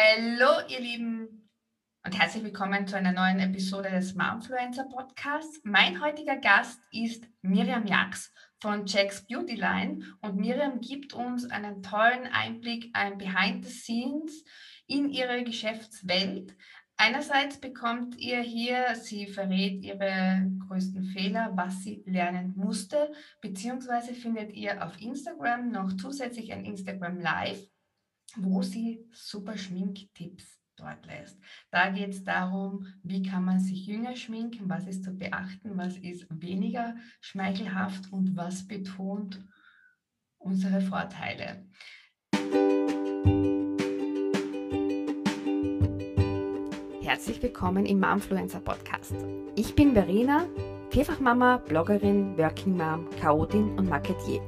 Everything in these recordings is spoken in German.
Hallo, ihr Lieben, und herzlich willkommen zu einer neuen Episode des Momfluencer Podcasts. Mein heutiger Gast ist Miriam Jax von Jack's Beauty Line und Miriam gibt uns einen tollen Einblick, ein Behind the Scenes in ihre Geschäftswelt. Einerseits bekommt ihr hier, sie verrät ihre größten Fehler, was sie lernen musste, beziehungsweise findet ihr auf Instagram noch zusätzlich ein Instagram Live, wo sie super Schminktipps dort lässt. Da geht es darum, wie kann man sich jünger schminken, was ist zu beachten, was ist weniger schmeichelhaft und was betont unsere Vorteile. Herzlich willkommen im Momfluencer Podcast. Ich bin Verena, Vierfachmama, Bloggerin, Working Mom, Chaotin und Marketier.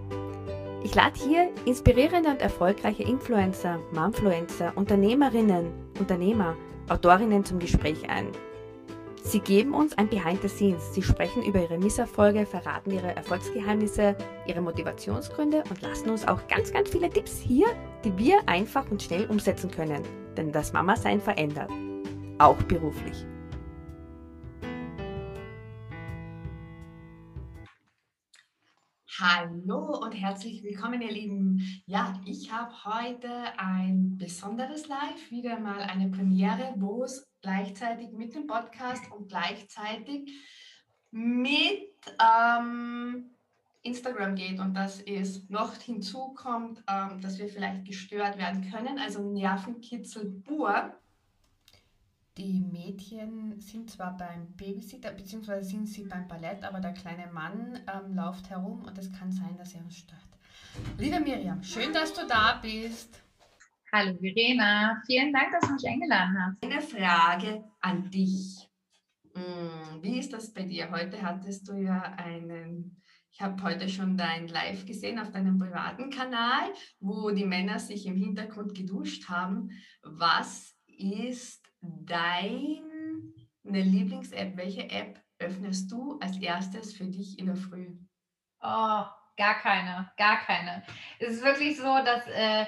Ich lade hier inspirierende und erfolgreiche Influencer, Momfluencer, Unternehmerinnen, Unternehmer, Autorinnen zum Gespräch ein. Sie geben uns ein Behind the Scenes. Sie sprechen über ihre Misserfolge, verraten ihre Erfolgsgeheimnisse, ihre Motivationsgründe und lassen uns auch ganz, ganz viele Tipps hier, die wir einfach und schnell umsetzen können. Denn das Mama-Sein verändert. Auch beruflich. Hallo und herzlich willkommen, ihr Lieben. Ja, ich habe heute ein besonderes Live, wieder mal eine Premiere, wo es gleichzeitig mit dem Podcast und gleichzeitig mit ähm, Instagram geht und dass es noch hinzukommt, ähm, dass wir vielleicht gestört werden können. Also Nervenkitzel pur. Die Mädchen sind zwar beim Babysitter, beziehungsweise sind sie beim Ballett, aber der kleine Mann ähm, läuft herum und es kann sein, dass er uns stört. Liebe Miriam, schön, dass du da bist. Hallo Verena, vielen Dank, dass du mich eingeladen hast. Eine Frage an dich. Hm, wie ist das bei dir? Heute hattest du ja einen, ich habe heute schon dein Live gesehen auf deinem privaten Kanal, wo die Männer sich im Hintergrund geduscht haben. Was ist deine Lieblings-App, welche App öffnest du als erstes für dich in der Früh? Oh, gar keine, gar keine. Es ist wirklich so, dass, äh,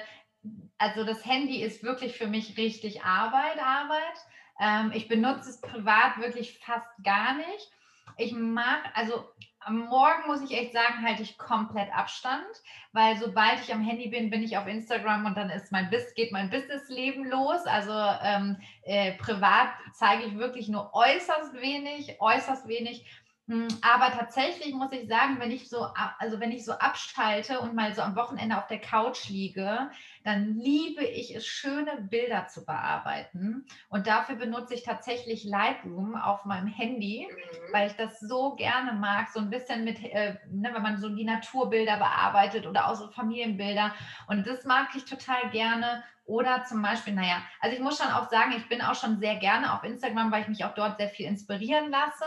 also das Handy ist wirklich für mich richtig Arbeit, Arbeit. Ähm, ich benutze es privat wirklich fast gar nicht. Ich mag, also am Morgen muss ich echt sagen, halte ich komplett Abstand, weil sobald ich am Handy bin, bin ich auf Instagram und dann ist mein Bis geht mein Businessleben los. Also ähm, äh, privat zeige ich wirklich nur äußerst wenig, äußerst wenig. Hm, aber tatsächlich muss ich sagen, wenn ich so, also wenn ich so abschalte und mal so am Wochenende auf der Couch liege, dann liebe ich es, schöne Bilder zu bearbeiten. Und dafür benutze ich tatsächlich Lightroom auf meinem Handy, mhm. weil ich das so gerne mag, so ein bisschen mit, äh, ne, wenn man so die Naturbilder bearbeitet oder auch so Familienbilder. Und das mag ich total gerne. Oder zum Beispiel, naja, also ich muss schon auch sagen, ich bin auch schon sehr gerne auf Instagram, weil ich mich auch dort sehr viel inspirieren lasse.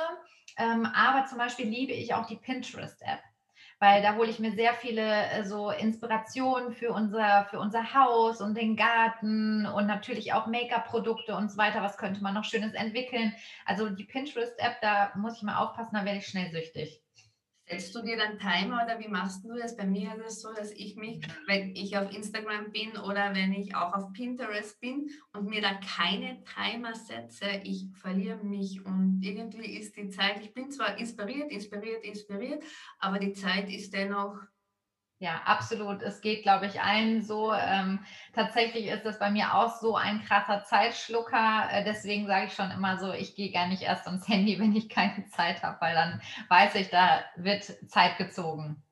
Ähm, aber zum Beispiel liebe ich auch die Pinterest-App, weil da hole ich mir sehr viele äh, so Inspirationen für unser, für unser Haus und den Garten und natürlich auch Make-up-Produkte und so weiter. Was könnte man noch Schönes entwickeln? Also die Pinterest-App, da muss ich mal aufpassen, da werde ich schnell süchtig. Setzt du dir dann Timer oder wie machst du das? Bei mir ist es so, dass ich mich, wenn ich auf Instagram bin oder wenn ich auch auf Pinterest bin und mir da keine Timer setze, ich verliere mich und irgendwie ist die Zeit, ich bin zwar inspiriert, inspiriert, inspiriert, aber die Zeit ist dennoch ja, absolut. Es geht, glaube ich, allen so. Ähm, tatsächlich ist das bei mir auch so ein krasser Zeitschlucker. Äh, deswegen sage ich schon immer so, ich gehe gar nicht erst ans Handy, wenn ich keine Zeit habe, weil dann weiß ich, da wird Zeit gezogen.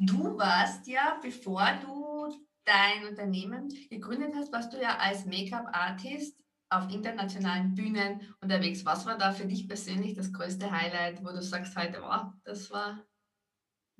Du warst ja, bevor du dein Unternehmen gegründet hast, warst du ja als Make-up-Artist auf internationalen Bühnen unterwegs. Was war da für dich persönlich das größte Highlight, wo du sagst heute, wow, das war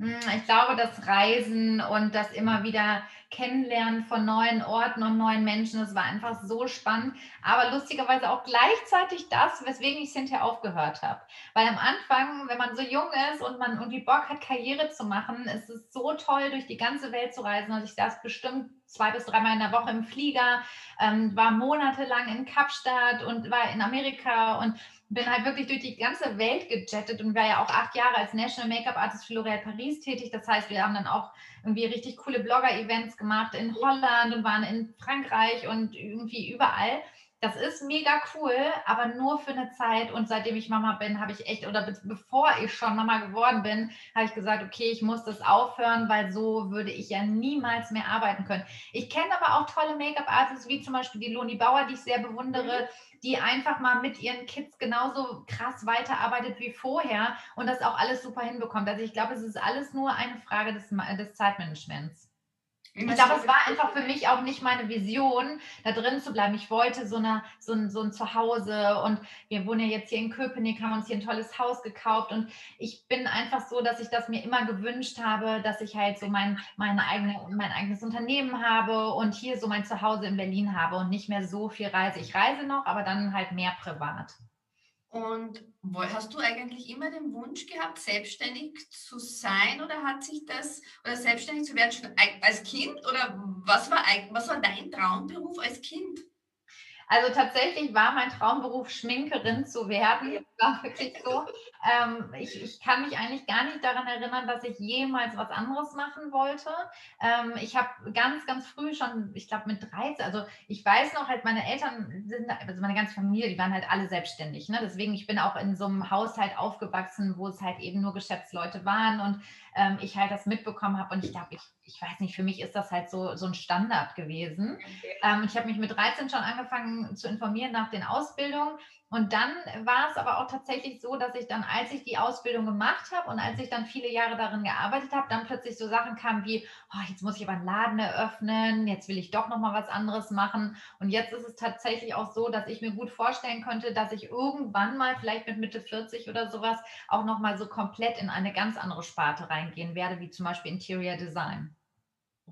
ich glaube, das Reisen und das immer wieder Kennenlernen von neuen Orten und neuen Menschen, das war einfach so spannend. Aber lustigerweise auch gleichzeitig das, weswegen ich hinterher aufgehört habe. Weil am Anfang, wenn man so jung ist und man irgendwie Bock hat, Karriere zu machen, ist es so toll, durch die ganze Welt zu reisen. Also ich saß bestimmt zwei bis dreimal in der Woche im Flieger, ähm, war monatelang in Kapstadt und war in Amerika und bin halt wirklich durch die ganze Welt gejettet und war ja auch acht Jahre als National Make-up Artist für L'Oréal Paris tätig. Das heißt, wir haben dann auch irgendwie richtig coole Blogger-Events gemacht in Holland und waren in Frankreich und irgendwie überall das ist mega cool, aber nur für eine Zeit. Und seitdem ich Mama bin, habe ich echt, oder be bevor ich schon Mama geworden bin, habe ich gesagt, okay, ich muss das aufhören, weil so würde ich ja niemals mehr arbeiten können. Ich kenne aber auch tolle Make-up-Artists, wie zum Beispiel die Loni Bauer, die ich sehr bewundere, mhm. die einfach mal mit ihren Kids genauso krass weiterarbeitet wie vorher und das auch alles super hinbekommt. Also ich glaube, es ist alles nur eine Frage des, des Zeitmanagements. Ich glaube, es war einfach für mich auch nicht meine Vision, da drin zu bleiben. Ich wollte so, eine, so, ein, so ein Zuhause und wir wohnen ja jetzt hier in Köpenick, haben uns hier ein tolles Haus gekauft und ich bin einfach so, dass ich das mir immer gewünscht habe, dass ich halt so mein, meine eigene, mein eigenes Unternehmen habe und hier so mein Zuhause in Berlin habe und nicht mehr so viel reise. Ich reise noch, aber dann halt mehr privat. Und hast du eigentlich immer den Wunsch gehabt, selbstständig zu sein oder hat sich das, oder selbstständig zu werden schon als Kind oder was war, was war dein Traumberuf als Kind? Also tatsächlich war mein Traumberuf, Schminkerin zu werden. Das war wirklich so. Ähm, ich, ich, kann mich eigentlich gar nicht daran erinnern, dass ich jemals was anderes machen wollte. Ähm, ich habe ganz, ganz früh schon, ich glaube mit 13, also ich weiß noch, halt meine Eltern sind, also meine ganze Familie, die waren halt alle selbstständig. Ne? Deswegen, ich bin auch in so einem Haushalt aufgewachsen, wo es halt eben nur Geschäftsleute waren und ähm, ich halt das mitbekommen habe. Und ich glaube, ich, ich weiß nicht, für mich ist das halt so, so ein Standard gewesen. Okay. Ähm, ich habe mich mit 13 schon angefangen zu informieren nach den Ausbildungen und dann war es aber auch tatsächlich so, dass ich dann, als ich die Ausbildung gemacht habe und als ich dann viele Jahre darin gearbeitet habe, dann plötzlich so Sachen kamen wie, oh, jetzt muss ich aber einen Laden eröffnen, jetzt will ich doch noch mal was anderes machen. Und jetzt ist es tatsächlich auch so, dass ich mir gut vorstellen könnte, dass ich irgendwann mal, vielleicht mit Mitte 40 oder sowas, auch noch mal so komplett in eine ganz andere Sparte reingehen werde, wie zum Beispiel Interior Design.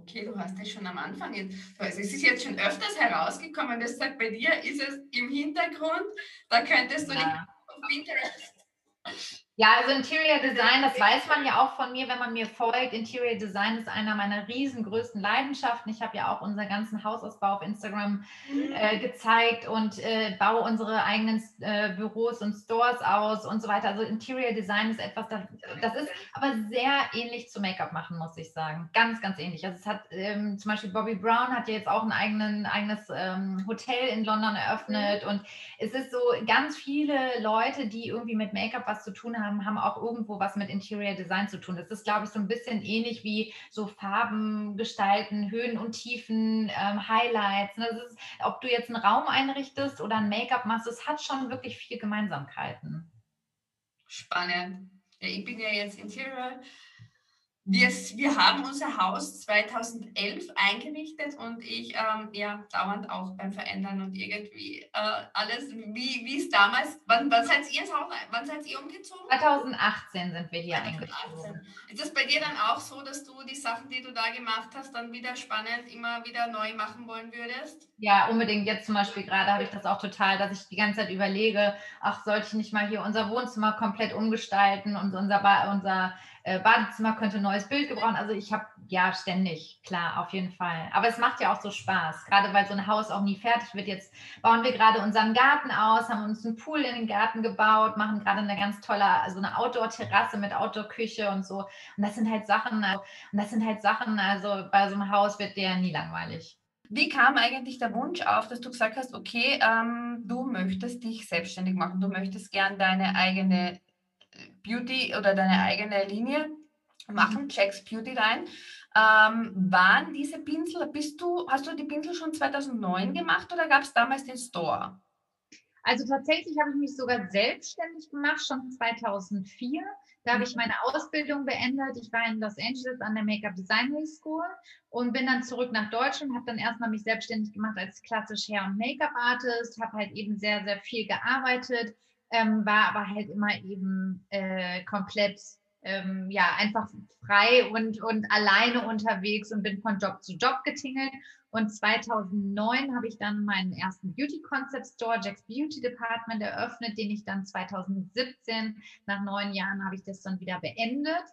Okay, du hast das schon am Anfang. Also es ist jetzt schon öfters herausgekommen, dass sagt, bei dir ist es im Hintergrund, da könntest du ja. nicht auf Pinterest ja, also Interior Design, das weiß man ja auch von mir, wenn man mir folgt. Interior Design ist einer meiner riesengrößten Leidenschaften. Ich habe ja auch unseren ganzen Hausausbau auf Instagram mhm. äh, gezeigt und äh, baue unsere eigenen äh, Büros und Stores aus und so weiter. Also Interior Design ist etwas, das, das ist aber sehr ähnlich zu Make-up machen, muss ich sagen. Ganz, ganz ähnlich. Also es hat ähm, zum Beispiel Bobby Brown hat ja jetzt auch ein eigenen, eigenes ähm, Hotel in London eröffnet mhm. und es ist so ganz viele Leute, die irgendwie mit Make-up was zu tun haben haben, haben auch irgendwo was mit Interior Design zu tun. Das ist, glaube ich, so ein bisschen ähnlich wie so Farben gestalten, Höhen und Tiefen, ähm, Highlights. Ne? Ist, ob du jetzt einen Raum einrichtest oder ein Make-up machst, es hat schon wirklich viele Gemeinsamkeiten. Spannend. Ich bin ja jetzt Interior wir, wir haben unser Haus 2011 eingerichtet und ich ähm, ja dauernd auch beim Verändern und irgendwie äh, alles, wie, wie es damals, wann, wann seid ihr ins Haus, wann seid ihr umgezogen? 2018 sind wir hier 2018. eingezogen. Ist es bei dir dann auch so, dass du die Sachen, die du da gemacht hast, dann wieder spannend immer wieder neu machen wollen würdest? Ja, unbedingt. Jetzt zum Beispiel gerade habe ich das auch total, dass ich die ganze Zeit überlege, ach, sollte ich nicht mal hier unser Wohnzimmer komplett umgestalten und unser, unser äh, Badezimmer könnte ein neues Bild gebrauchen. Also ich habe ja ständig, klar, auf jeden Fall. Aber es macht ja auch so Spaß, gerade weil so ein Haus auch nie fertig wird. Jetzt bauen wir gerade unseren Garten aus, haben uns einen Pool in den Garten gebaut, machen gerade eine ganz tolle, also eine Outdoor-Terrasse mit Outdoor-Küche und so. Und das sind halt Sachen, also, und das sind halt Sachen, also bei so einem Haus wird der nie langweilig. Wie kam eigentlich der Wunsch auf, dass du gesagt hast, okay, ähm, du möchtest dich selbstständig machen, du möchtest gern deine eigene Beauty oder deine eigene Linie machen, mhm. Checks Beauty Line. Ähm, waren diese Pinsel, bist du, hast du die Pinsel schon 2009 gemacht oder gab es damals den Store? Also tatsächlich habe ich mich sogar selbstständig gemacht, schon 2004. Da habe ich mhm. meine Ausbildung beendet. Ich war in Los Angeles an der Make-up Design School und bin dann zurück nach Deutschland, habe dann erstmal mich selbstständig gemacht als klassisch Hair- und Make-up-Artist, habe halt eben sehr, sehr viel gearbeitet, ähm, war aber halt immer eben äh, komplett ähm, ja einfach frei und, und alleine unterwegs und bin von Job zu Job getingelt. Und 2009 habe ich dann meinen ersten Beauty Concept Store, Jack's Beauty Department, eröffnet, den ich dann 2017, nach neun Jahren, habe ich das dann wieder beendet.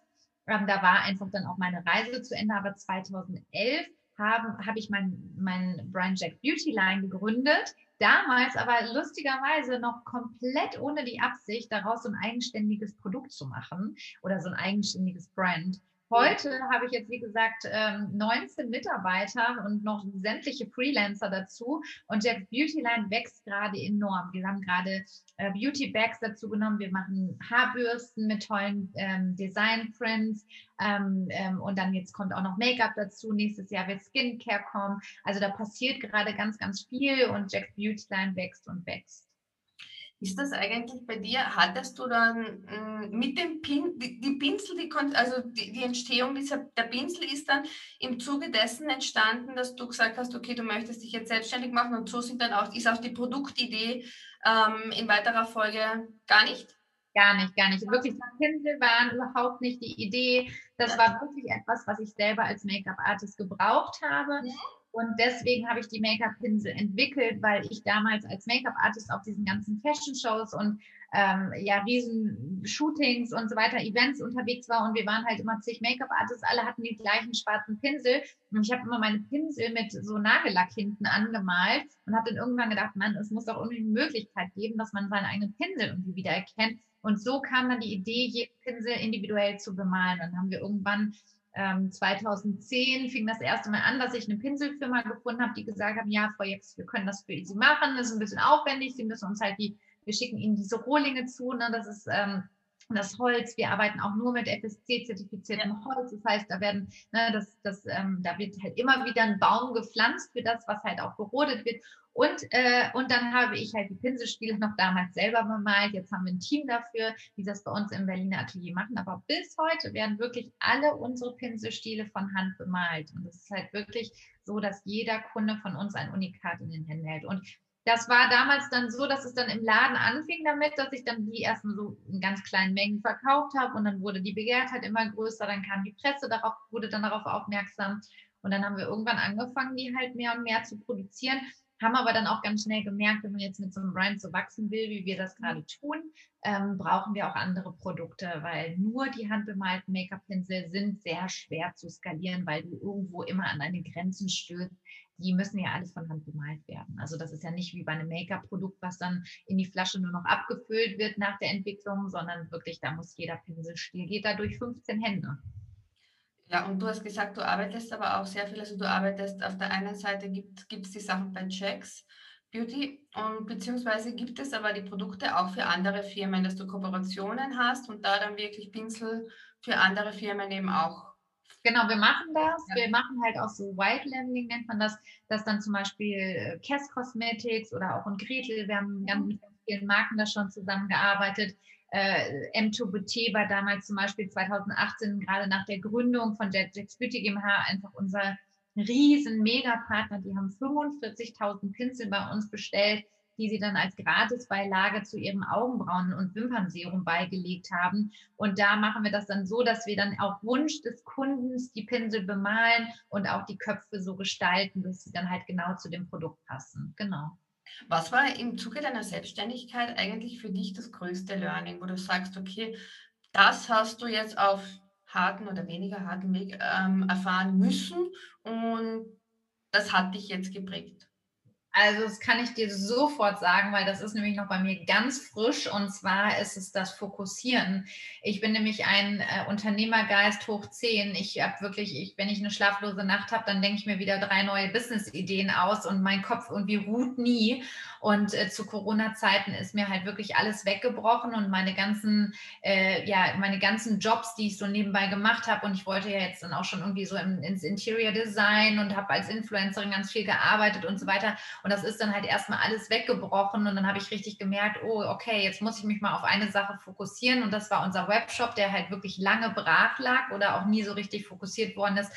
Ähm, da war einfach dann auch meine Reise zu Ende, aber 2011 habe hab ich mein, mein Brian Jack Beauty Line gegründet. Damals aber lustigerweise noch komplett ohne die Absicht, daraus so ein eigenständiges Produkt zu machen oder so ein eigenständiges Brand. Heute habe ich jetzt, wie gesagt, 19 ähm, Mitarbeiter und noch sämtliche Freelancer dazu. Und Jeff's Beauty Line wächst gerade enorm. Wir haben gerade äh, Beauty Bags dazu genommen. Wir machen Haarbürsten mit tollen ähm, Design-Prints. Ähm, ähm, und dann jetzt kommt auch noch Make-up dazu. Nächstes Jahr wird Skincare kommen. Also da passiert gerade ganz, ganz viel und Jack's Beauty Line wächst und wächst. Ist das eigentlich bei dir, hattest du dann äh, mit dem Pin, die, die Pinsel, die, also die, die, Entstehung dieser, der Pinsel ist dann im Zuge dessen entstanden, dass du gesagt hast, okay, du möchtest dich jetzt selbstständig machen und so sind dann auch, ist auch die Produktidee ähm, in weiterer Folge gar nicht? Gar nicht, gar nicht. Wirklich, Pinsel waren überhaupt nicht die Idee. Das ja. war wirklich etwas, was ich selber als Make-up-Artist gebraucht habe. Ja und deswegen habe ich die Make-up-Pinsel entwickelt, weil ich damals als Make-up-Artist auf diesen ganzen Fashion-Shows und ähm, ja, riesen Shootings und so weiter, Events unterwegs war und wir waren halt immer zig Make-up-Artists, alle hatten die gleichen schwarzen Pinsel und ich habe immer meine Pinsel mit so Nagellack hinten angemalt und habe dann irgendwann gedacht, man, es muss doch irgendwie eine Möglichkeit geben, dass man seinen eigenen Pinsel irgendwie wieder erkennt. Und so kam dann die Idee, jeden Pinsel individuell zu bemalen. Dann haben wir irgendwann 2010 ähm, fing das erste Mal an, dass ich eine Pinselfirma gefunden habe, die gesagt haben, ja, Frau Jex, wir können das für Sie machen, das ist ein bisschen aufwendig, Sie müssen uns halt die, wir schicken Ihnen diese Rohlinge zu, ne, das ist ähm, das Holz, wir arbeiten auch nur mit FSC-zertifiziertem ja. Holz. Das heißt, da werden, ne, das, das, ähm, da wird halt immer wieder ein Baum gepflanzt für das, was halt auch gerodet wird. Und, äh, und dann habe ich halt die Pinselspiele noch damals selber bemalt. Jetzt haben wir ein Team dafür, die das bei uns im Berliner Atelier machen. Aber bis heute werden wirklich alle unsere Pinselstiele von Hand bemalt. Und es ist halt wirklich so, dass jeder Kunde von uns ein Unikat in den Händen hält. Und das war damals dann so, dass es dann im Laden anfing damit, dass ich dann die erstmal so in ganz kleinen Mengen verkauft habe und dann wurde die Begehrtheit immer größer, dann kam die Presse darauf, wurde dann darauf aufmerksam und dann haben wir irgendwann angefangen, die halt mehr und mehr zu produzieren, haben aber dann auch ganz schnell gemerkt, wenn man jetzt mit so einem Brand so wachsen will, wie wir das gerade tun, ähm, brauchen wir auch andere Produkte, weil nur die handbemalten Make-up-Pinsel sind sehr schwer zu skalieren, weil du irgendwo immer an deine Grenzen stößt, die müssen ja alles von Hand bemalt werden. Also das ist ja nicht wie bei einem Make-up-Produkt, was dann in die Flasche nur noch abgefüllt wird nach der Entwicklung, sondern wirklich, da muss jeder Pinselstil, geht da durch 15 Hände. Ja, und du hast gesagt, du arbeitest aber auch sehr viel. Also du arbeitest auf der einen Seite, gibt es die Sachen bei Checks Beauty und beziehungsweise gibt es aber die Produkte auch für andere Firmen, dass du Kooperationen hast und da dann wirklich Pinsel für andere Firmen eben auch Genau, wir machen das. Ja. Wir machen halt auch so White Leveling, nennt man das, dass dann zum Beispiel Cass äh, Cosmetics oder auch in Gretel, wir haben ganz mit vielen Marken da schon zusammengearbeitet. Äh, M2BT war damals zum Beispiel 2018, gerade nach der Gründung von Jack's Beauty GmbH, einfach unser riesen Megapartner. Die haben 45.000 Pinsel bei uns bestellt die sie dann als Gratisbeilage zu ihrem Augenbrauen- und Wimpernserum beigelegt haben. Und da machen wir das dann so, dass wir dann auf Wunsch des Kundens die Pinsel bemalen und auch die Köpfe so gestalten, dass sie dann halt genau zu dem Produkt passen. Genau. Was war im Zuge deiner Selbstständigkeit eigentlich für dich das größte Learning, wo du sagst, okay, das hast du jetzt auf harten oder weniger harten Weg ähm, erfahren müssen und das hat dich jetzt geprägt? Also das kann ich dir sofort sagen, weil das ist nämlich noch bei mir ganz frisch und zwar ist es das Fokussieren. Ich bin nämlich ein äh, Unternehmergeist hoch 10. Ich habe wirklich, ich, wenn ich eine schlaflose Nacht habe, dann denke ich mir wieder drei neue Business-Ideen aus und mein Kopf irgendwie ruht nie. Und äh, zu Corona-Zeiten ist mir halt wirklich alles weggebrochen und meine ganzen, äh, ja, meine ganzen Jobs, die ich so nebenbei gemacht habe. Und ich wollte ja jetzt dann auch schon irgendwie so im, ins Interior Design und habe als Influencerin ganz viel gearbeitet und so weiter. Und das ist dann halt erstmal alles weggebrochen. Und dann habe ich richtig gemerkt, oh, okay, jetzt muss ich mich mal auf eine Sache fokussieren. Und das war unser Webshop, der halt wirklich lange brach lag oder auch nie so richtig fokussiert worden ist.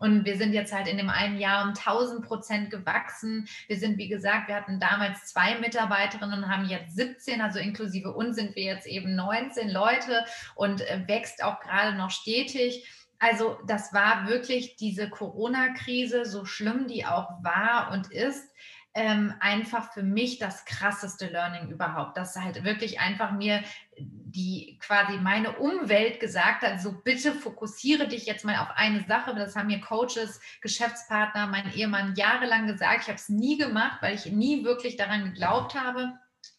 Und wir sind jetzt halt in dem einen Jahr um 1000 Prozent gewachsen. Wir sind, wie gesagt, wir hatten damals zwei Mitarbeiterinnen und haben jetzt 17, also inklusive uns sind wir jetzt eben 19 Leute und äh, wächst auch gerade noch stetig. Also das war wirklich diese Corona-Krise, so schlimm die auch war und ist ähm, einfach für mich das krasseste Learning überhaupt, dass halt wirklich einfach mir die quasi meine Umwelt gesagt hat, so bitte fokussiere dich jetzt mal auf eine Sache. Das haben mir Coaches, Geschäftspartner, mein Ehemann jahrelang gesagt. Ich habe es nie gemacht, weil ich nie wirklich daran geglaubt habe.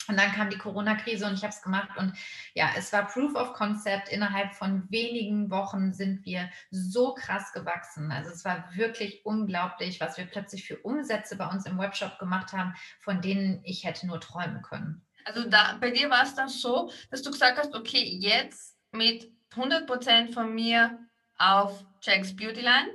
Und dann kam die Corona-Krise und ich habe es gemacht. Und ja, es war Proof of Concept. Innerhalb von wenigen Wochen sind wir so krass gewachsen. Also es war wirklich unglaublich, was wir plötzlich für Umsätze bei uns im Webshop gemacht haben, von denen ich hätte nur träumen können. Also da, bei dir war es dann so, dass du gesagt hast, okay, jetzt mit 100% von mir auf Jack's Beautyline.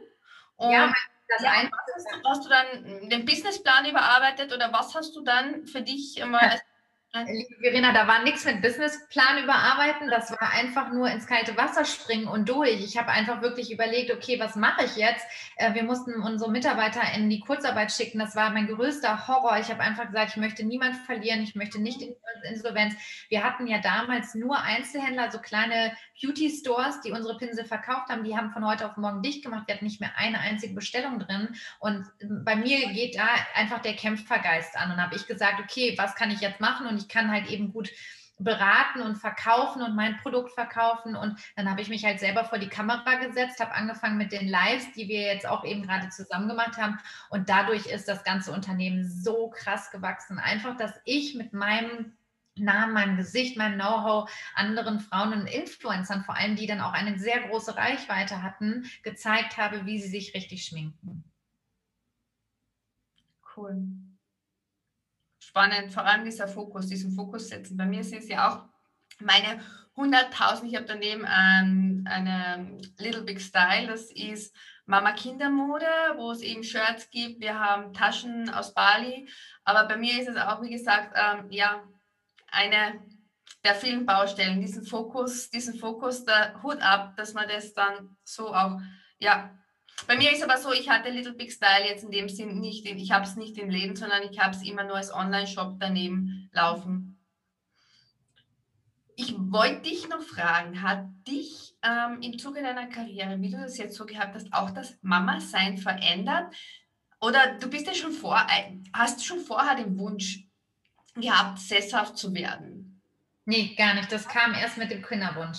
Und ja, das ja, hast, du, hast du dann den Businessplan überarbeitet oder was hast du dann für dich mal als Liebe Verena, da war nichts mit Businessplan überarbeiten, das war einfach nur ins kalte Wasser springen und durch. Ich habe einfach wirklich überlegt, okay, was mache ich jetzt? Äh, wir mussten unsere Mitarbeiter in die Kurzarbeit schicken, das war mein größter Horror. Ich habe einfach gesagt, ich möchte niemand verlieren, ich möchte nicht in Insolvenz. Wir hatten ja damals nur Einzelhändler, so kleine Beauty-Stores, die unsere Pinsel verkauft haben, die haben von heute auf morgen dicht gemacht. Wir hatten nicht mehr eine einzige Bestellung drin. Und bei mir geht da einfach der Kämpfergeist an. Und habe ich gesagt, okay, was kann ich jetzt machen? Und ich kann halt eben gut beraten und verkaufen und mein Produkt verkaufen. Und dann habe ich mich halt selber vor die Kamera gesetzt, habe angefangen mit den Lives, die wir jetzt auch eben gerade zusammen gemacht haben. Und dadurch ist das ganze Unternehmen so krass gewachsen. Einfach, dass ich mit meinem Namen, meinem Gesicht, meinem Know-how anderen Frauen und Influencern, vor allem die dann auch eine sehr große Reichweite hatten, gezeigt habe, wie sie sich richtig schminken. Cool. Spannend, vor allem dieser Fokus, diesen Fokus setzen. Bei mir ist es ja auch meine 100.000, ich habe daneben ähm, eine Little Big Style, das ist Mama Kindermode, wo es eben Shirts gibt. Wir haben Taschen aus Bali, aber bei mir ist es auch, wie gesagt, ähm, ja, eine der vielen Baustellen, diesen Fokus, diesen Fokus, der Hut ab, dass man das dann so auch, ja, bei mir ist aber so, ich hatte Little Big Style jetzt in dem Sinn nicht, ich habe es nicht im Leben, sondern ich habe es immer nur als Online-Shop daneben laufen. Ich wollte dich noch fragen, hat dich ähm, im Zuge deiner Karriere, wie du das jetzt so gehabt hast, auch das Mama-Sein verändert? Oder du bist ja schon vor, äh, hast schon vorher den Wunsch, gehabt, sesshaft zu werden? Nee, gar nicht. Das kam erst mit dem Kinderwunsch.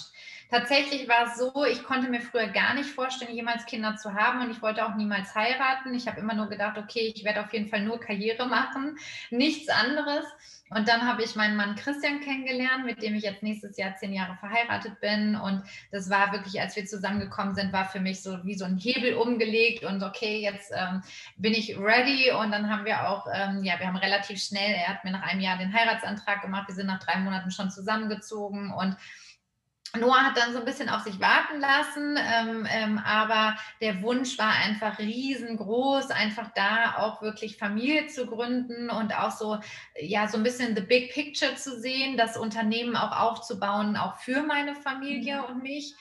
Tatsächlich war es so, ich konnte mir früher gar nicht vorstellen, jemals Kinder zu haben und ich wollte auch niemals heiraten. Ich habe immer nur gedacht, okay, ich werde auf jeden Fall nur Karriere machen, nichts anderes. Und dann habe ich meinen Mann Christian kennengelernt, mit dem ich jetzt nächstes Jahr zehn Jahre verheiratet bin. Und das war wirklich, als wir zusammengekommen sind, war für mich so wie so ein Hebel umgelegt und okay, jetzt ähm, bin ich ready. Und dann haben wir auch, ähm, ja, wir haben relativ schnell, er hat mir nach einem Jahr den Heiratsantrag gemacht. Wir sind nach drei Monaten schon zusammengezogen und Noah hat dann so ein bisschen auf sich warten lassen, ähm, ähm, aber der Wunsch war einfach riesengroß, einfach da auch wirklich Familie zu gründen und auch so, ja, so ein bisschen the big picture zu sehen, das Unternehmen auch aufzubauen, auch für meine Familie mhm. und mich.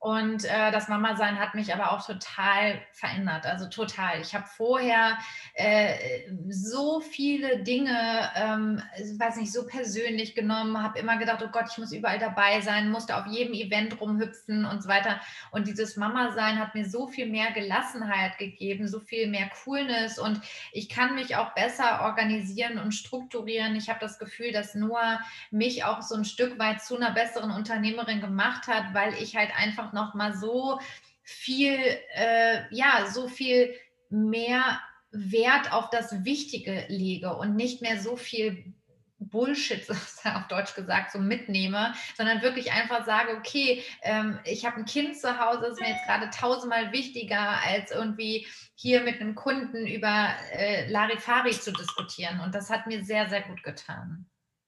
Und äh, das Mama-Sein hat mich aber auch total verändert. Also total. Ich habe vorher äh, so viele Dinge, ähm, weiß nicht, so persönlich genommen, habe immer gedacht, oh Gott, ich muss überall dabei sein, musste auf jedem Event rumhüpfen und so weiter. Und dieses Mama-Sein hat mir so viel mehr Gelassenheit gegeben, so viel mehr Coolness und ich kann mich auch besser organisieren und strukturieren. Ich habe das Gefühl, dass Noah mich auch so ein Stück weit zu einer besseren Unternehmerin gemacht hat, weil ich halt einfach einfach noch mal so viel, äh, ja, so viel mehr Wert auf das Wichtige lege und nicht mehr so viel Bullshit, auf Deutsch gesagt, so mitnehme, sondern wirklich einfach sage, okay, ähm, ich habe ein Kind zu Hause, ist mir jetzt gerade tausendmal wichtiger, als irgendwie hier mit einem Kunden über äh, Larifari zu diskutieren. Und das hat mir sehr, sehr gut getan.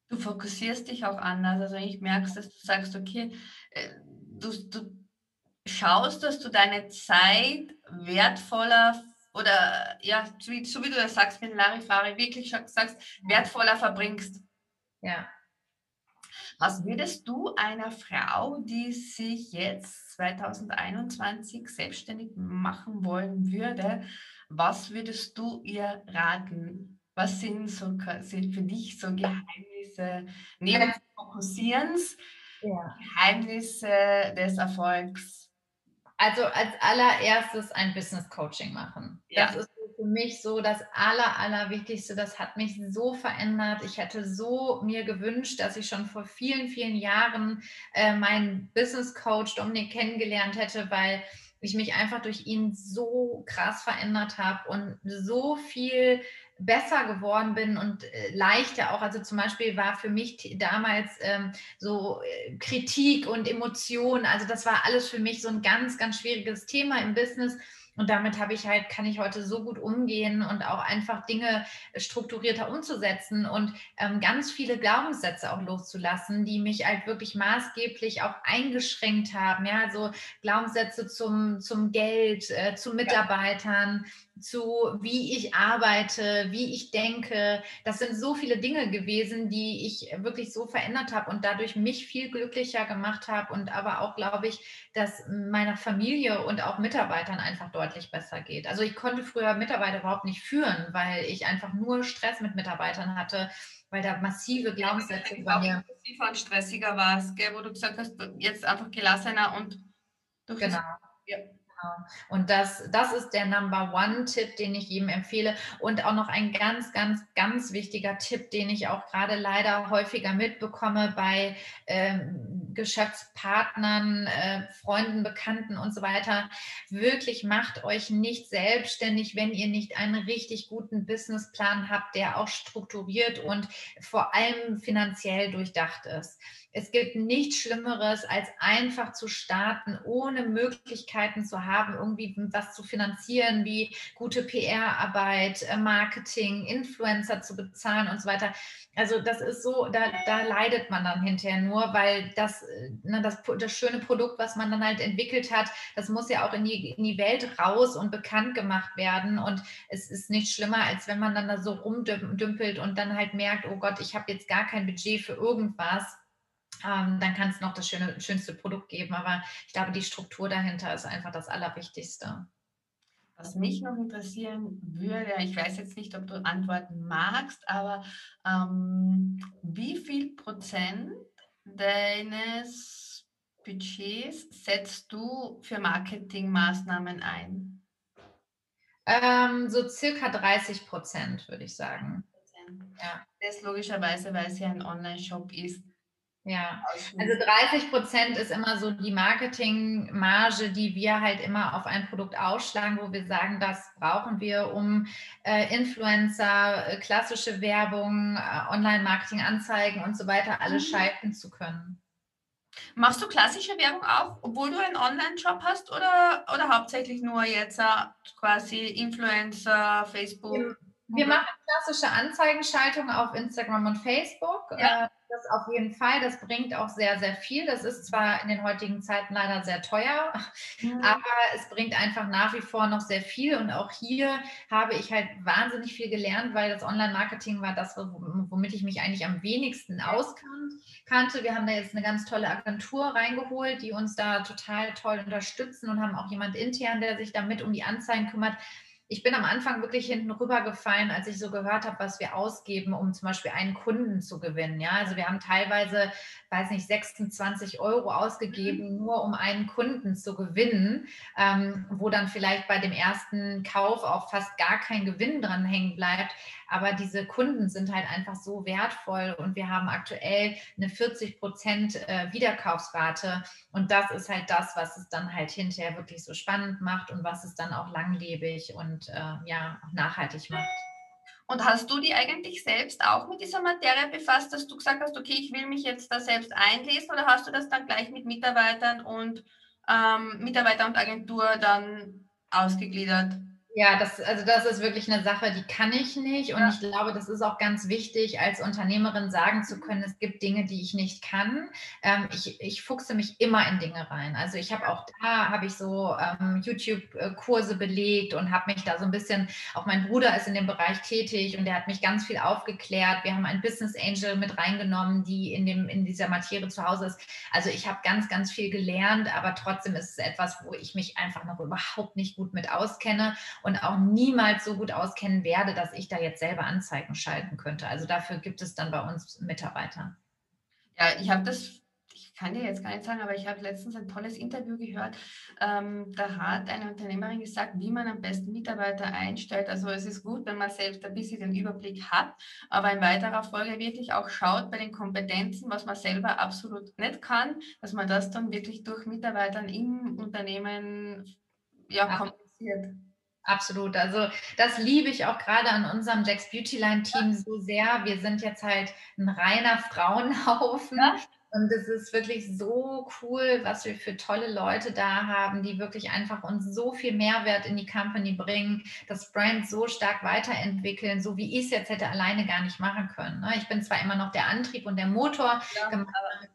Du fokussierst dich auch anders. Also ich merke, dass du sagst, okay, äh, du, du schaust, dass du deine Zeit wertvoller oder ja, so wie, so wie du das sagst mit Larifari, wirklich sagst, wertvoller verbringst. Ja. Was würdest du einer Frau, die sich jetzt 2021 selbstständig machen wollen würde, was würdest du ihr raten? Was sind so sind für dich so Geheimnisse neben des Fokussierens, ja. Geheimnisse des Erfolgs? Also als allererstes ein Business Coaching machen. Ja. Das ist für mich so das Aller, Allerwichtigste. Das hat mich so verändert. Ich hätte so mir gewünscht, dass ich schon vor vielen, vielen Jahren äh, meinen Business Coach Dominik kennengelernt hätte, weil ich mich einfach durch ihn so krass verändert habe und so viel besser geworden bin und äh, leichter auch. Also zum Beispiel war für mich damals ähm, so äh, Kritik und Emotionen, also das war alles für mich so ein ganz, ganz schwieriges Thema im Business. Und damit habe ich halt, kann ich heute so gut umgehen und auch einfach Dinge strukturierter umzusetzen und ähm, ganz viele Glaubenssätze auch loszulassen, die mich halt wirklich maßgeblich auch eingeschränkt haben. Ja, also Glaubenssätze zum, zum Geld, äh, zu Mitarbeitern, zu wie ich arbeite, wie ich denke. Das sind so viele Dinge gewesen, die ich wirklich so verändert habe und dadurch mich viel glücklicher gemacht habe und aber auch, glaube ich, dass meiner Familie und auch Mitarbeitern einfach deutlich besser geht. Also ich konnte früher Mitarbeiter überhaupt nicht führen, weil ich einfach nur Stress mit Mitarbeitern hatte weil da massive Glaubenssätze ja, bei mir. und stressiger war es, wo du gesagt hast, jetzt einfach gelassener und durch genau. Das, ja. Genau. Und das, das ist der Number One-Tipp, den ich jedem empfehle. Und auch noch ein ganz, ganz, ganz wichtiger Tipp, den ich auch gerade leider häufiger mitbekomme bei ähm, Geschäftspartnern, äh, Freunden, Bekannten und so weiter. Wirklich macht euch nicht selbstständig, wenn ihr nicht einen richtig guten Businessplan habt, der auch strukturiert und vor allem finanziell durchdacht ist. Es gibt nichts Schlimmeres, als einfach zu starten, ohne Möglichkeiten zu haben, irgendwie was zu finanzieren, wie gute PR-Arbeit, äh, Marketing, Influencer zu bezahlen und so weiter. Also das ist so, da, da leidet man dann hinterher nur, weil das, äh, ne, das, das schöne Produkt, was man dann halt entwickelt hat, das muss ja auch in die, in die Welt raus und bekannt gemacht werden. Und es ist nicht schlimmer, als wenn man dann da so rumdümpelt und dann halt merkt, oh Gott, ich habe jetzt gar kein Budget für irgendwas ähm, dann kann es noch das schöne, schönste Produkt geben. Aber ich glaube, die Struktur dahinter ist einfach das Allerwichtigste. Was mich noch interessieren würde, ich weiß jetzt nicht, ob du antworten magst, aber ähm, wie viel Prozent deines Budgets setzt du für Marketingmaßnahmen ein? Ähm, so circa 30 Prozent, würde ich sagen. Ja. Das logischerweise, weil es ja ein Online-Shop ist. Ja, also 30 Prozent ist immer so die Marketingmarge, die wir halt immer auf ein Produkt ausschlagen, wo wir sagen, das brauchen wir, um äh, Influencer, äh, klassische Werbung, äh, Online-Marketing, Anzeigen und so weiter alles mhm. schalten zu können. Machst du klassische Werbung auch, obwohl du einen Online-Shop hast oder, oder hauptsächlich nur jetzt äh, quasi Influencer, Facebook? Wir, wir machen klassische Anzeigenschaltung auf Instagram und Facebook. Ja. Das auf jeden Fall. Das bringt auch sehr, sehr viel. Das ist zwar in den heutigen Zeiten leider sehr teuer, mhm. aber es bringt einfach nach wie vor noch sehr viel. Und auch hier habe ich halt wahnsinnig viel gelernt, weil das Online-Marketing war das, womit ich mich eigentlich am wenigsten auskannte. Wir haben da jetzt eine ganz tolle Agentur reingeholt, die uns da total toll unterstützen und haben auch jemand intern, der sich damit um die Anzeigen kümmert ich bin am Anfang wirklich hinten rübergefallen, als ich so gehört habe, was wir ausgeben, um zum Beispiel einen Kunden zu gewinnen. Ja, also wir haben teilweise, weiß nicht, 26 Euro ausgegeben, mhm. nur um einen Kunden zu gewinnen, ähm, wo dann vielleicht bei dem ersten Kauf auch fast gar kein Gewinn dran hängen bleibt. Aber diese Kunden sind halt einfach so wertvoll und wir haben aktuell eine 40 Prozent äh, Wiederkaufsrate. Und das ist halt das, was es dann halt hinterher wirklich so spannend macht und was es dann auch langlebig und äh, ja, nachhaltig macht. Und hast du die eigentlich selbst auch mit dieser Materie befasst, dass du gesagt hast, okay, ich will mich jetzt da selbst einlesen oder hast du das dann gleich mit Mitarbeitern und ähm, Mitarbeiter und Agentur dann ausgegliedert? Ja, das, also das ist wirklich eine Sache, die kann ich nicht. Und ja. ich glaube, das ist auch ganz wichtig, als Unternehmerin sagen zu können, es gibt Dinge, die ich nicht kann. Ähm, ich, ich fuchse mich immer in Dinge rein. Also ich habe auch da, habe ich so ähm, YouTube-Kurse belegt und habe mich da so ein bisschen, auch mein Bruder ist in dem Bereich tätig und der hat mich ganz viel aufgeklärt. Wir haben einen Business Angel mit reingenommen, die in, dem, in dieser Materie zu Hause ist. Also ich habe ganz, ganz viel gelernt, aber trotzdem ist es etwas, wo ich mich einfach noch überhaupt nicht gut mit auskenne und auch niemals so gut auskennen werde, dass ich da jetzt selber Anzeigen schalten könnte. Also dafür gibt es dann bei uns Mitarbeiter. Ja, ich habe das, ich kann dir jetzt gar nicht sagen, aber ich habe letztens ein tolles Interview gehört. Ähm, da hat eine Unternehmerin gesagt, wie man am besten Mitarbeiter einstellt. Also es ist gut, wenn man selbst ein bisschen den Überblick hat, aber in weiterer Folge wirklich auch schaut bei den Kompetenzen, was man selber absolut nicht kann, dass man das dann wirklich durch Mitarbeitern im Unternehmen ja, kompensiert. Absolut. Also das liebe ich auch gerade an unserem Jack's Beautyline Team so sehr. Wir sind jetzt halt ein reiner Frauenhaufen. Und es ist wirklich so cool, was wir für tolle Leute da haben, die wirklich einfach uns so viel Mehrwert in die Company bringen, das Brand so stark weiterentwickeln, so wie ich es jetzt hätte alleine gar nicht machen können. Ne? Ich bin zwar immer noch der Antrieb und der Motor, ja, mit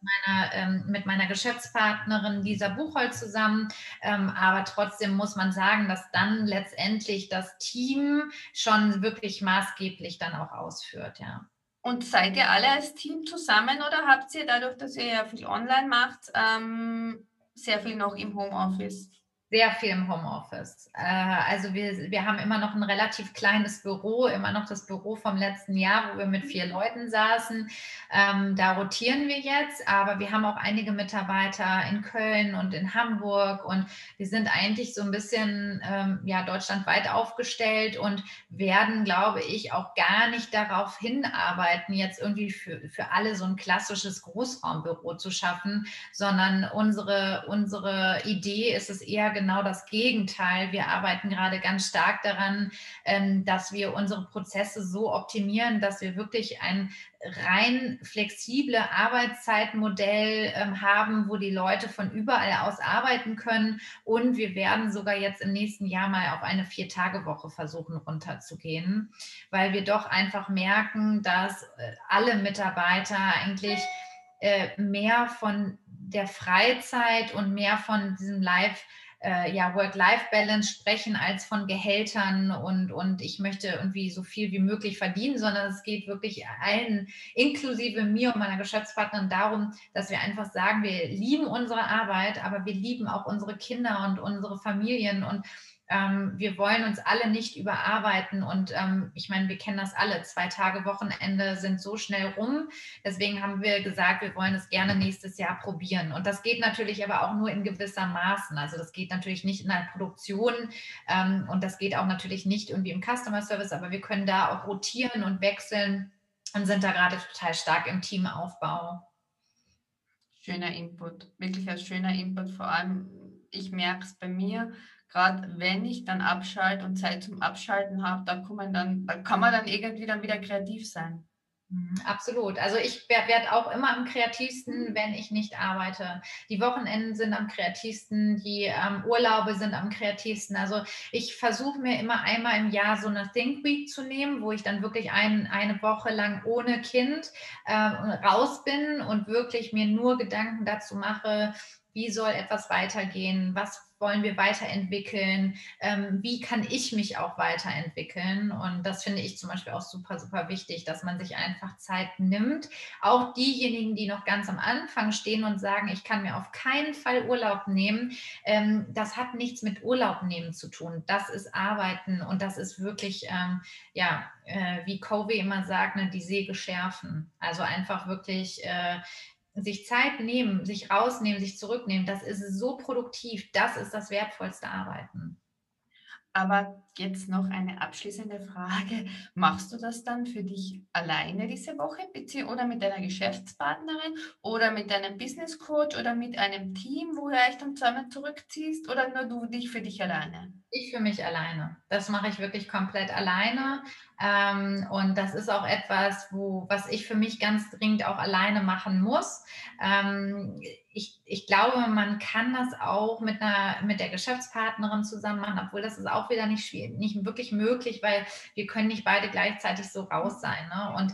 meiner, ähm, mit meiner Geschäftspartnerin Lisa Buchholz zusammen, ähm, aber trotzdem muss man sagen, dass dann letztendlich das Team schon wirklich maßgeblich dann auch ausführt, ja. Und seid ihr alle als Team zusammen oder habt ihr dadurch, dass ihr ja viel online macht, ähm, sehr viel noch im Homeoffice? Sehr viel im Homeoffice. Äh, also wir, wir haben immer noch ein relativ kleines Büro, immer noch das Büro vom letzten Jahr, wo wir mit vier Leuten saßen. Ähm, da rotieren wir jetzt, aber wir haben auch einige Mitarbeiter in Köln und in Hamburg und wir sind eigentlich so ein bisschen ähm, ja, deutschlandweit aufgestellt und werden, glaube ich, auch gar nicht darauf hinarbeiten, jetzt irgendwie für, für alle so ein klassisches Großraumbüro zu schaffen, sondern unsere, unsere Idee ist es eher genau das Gegenteil. Wir arbeiten gerade ganz stark daran, ähm, dass wir unsere Prozesse so optimieren, dass wir wirklich ein rein flexible Arbeitszeitmodell ähm, haben, wo die Leute von überall aus arbeiten können. Und wir werden sogar jetzt im nächsten Jahr mal auf eine Vier-Tage-Woche versuchen runterzugehen, weil wir doch einfach merken, dass äh, alle Mitarbeiter eigentlich äh, mehr von der Freizeit und mehr von diesem Live- äh, ja, Work-Life-Balance sprechen als von Gehältern und, und ich möchte irgendwie so viel wie möglich verdienen, sondern es geht wirklich allen, inklusive mir und meiner Geschäftspartnerin, darum, dass wir einfach sagen, wir lieben unsere Arbeit, aber wir lieben auch unsere Kinder und unsere Familien und ähm, wir wollen uns alle nicht überarbeiten und ähm, ich meine, wir kennen das alle. Zwei Tage Wochenende sind so schnell rum. Deswegen haben wir gesagt, wir wollen es gerne nächstes Jahr probieren. Und das geht natürlich aber auch nur in gewisser Maßen. Also das geht natürlich nicht in der Produktion ähm, und das geht auch natürlich nicht irgendwie im Customer Service, aber wir können da auch rotieren und wechseln und sind da gerade total stark im Teamaufbau. Schöner Input, wirklich ein schöner Input. Vor allem, ich merke es bei mir, gerade wenn ich dann abschalte und Zeit zum Abschalten habe, da, kann man dann, da kann man dann irgendwie dann wieder kreativ sein. Mhm, absolut. Also ich werde auch immer am kreativsten, wenn ich nicht arbeite. Die Wochenenden sind am kreativsten, die ähm, Urlaube sind am kreativsten. Also ich versuche mir immer einmal im Jahr so eine Think Week zu nehmen, wo ich dann wirklich ein, eine Woche lang ohne Kind äh, raus bin und wirklich mir nur Gedanken dazu mache, wie soll etwas weitergehen, was wollen wir weiterentwickeln, ähm, wie kann ich mich auch weiterentwickeln. Und das finde ich zum Beispiel auch super, super wichtig, dass man sich einfach Zeit nimmt. Auch diejenigen, die noch ganz am Anfang stehen und sagen, ich kann mir auf keinen Fall Urlaub nehmen, ähm, das hat nichts mit Urlaub nehmen zu tun. Das ist Arbeiten und das ist wirklich, ähm, ja, äh, wie Covey immer sagt, ne, die Säge schärfen. Also einfach wirklich äh, sich Zeit nehmen, sich rausnehmen, sich zurücknehmen, das ist so produktiv. Das ist das wertvollste Arbeiten. Aber jetzt noch eine abschließende Frage. Machst du das dann für dich alleine diese Woche oder mit deiner Geschäftspartnerin oder mit deinem Business Coach oder mit einem Team, wo du euch dann zusammen zurückziehst oder nur du dich für dich alleine? Ich für mich alleine. Das mache ich wirklich komplett alleine. Ähm, und das ist auch etwas, wo, was ich für mich ganz dringend auch alleine machen muss. Ähm, ich, ich glaube, man kann das auch mit, einer, mit der Geschäftspartnerin zusammen machen, obwohl das ist auch wieder nicht, nicht wirklich möglich, weil wir können nicht beide gleichzeitig so raus sein. Ne? Und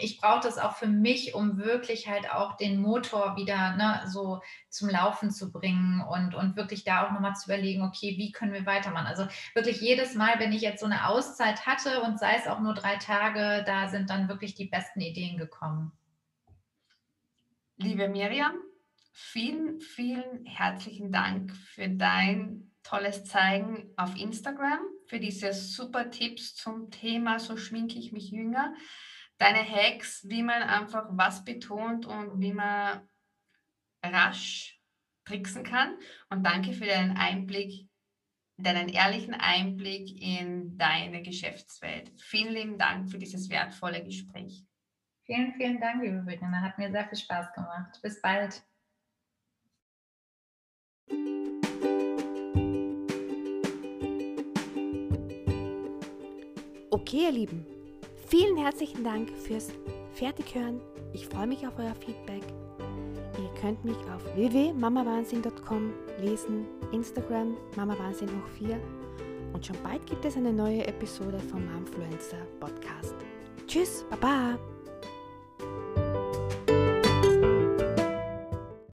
ich brauche das auch für mich, um wirklich halt auch den Motor wieder ne, so zum Laufen zu bringen und, und wirklich da auch nochmal zu überlegen, okay, wie können wir weitermachen? Also wirklich jedes Mal, wenn ich jetzt so eine Auszeit hatte und sei es auch nur drei Tage, da sind dann wirklich die besten Ideen gekommen. Liebe Miriam, vielen, vielen herzlichen Dank für dein tolles Zeigen auf Instagram, für diese super Tipps zum Thema, so schminke ich mich jünger deine Hacks, wie man einfach was betont und wie man rasch tricksen kann. Und danke für deinen Einblick, deinen ehrlichen Einblick in deine Geschäftswelt. Vielen lieben Dank für dieses wertvolle Gespräch. Vielen, vielen Dank, liebe Brigitte. Hat mir sehr viel Spaß gemacht. Bis bald. Okay, ihr Lieben, vielen herzlichen Dank fürs Fertighören. Ich freue mich auf euer Feedback. Ihr könnt mich auf www.mamawahnsinn.com lesen, Instagram mamawahnsinn hoch 4 und schon bald gibt es eine neue Episode vom Momfluencer Podcast. Tschüss, Baba!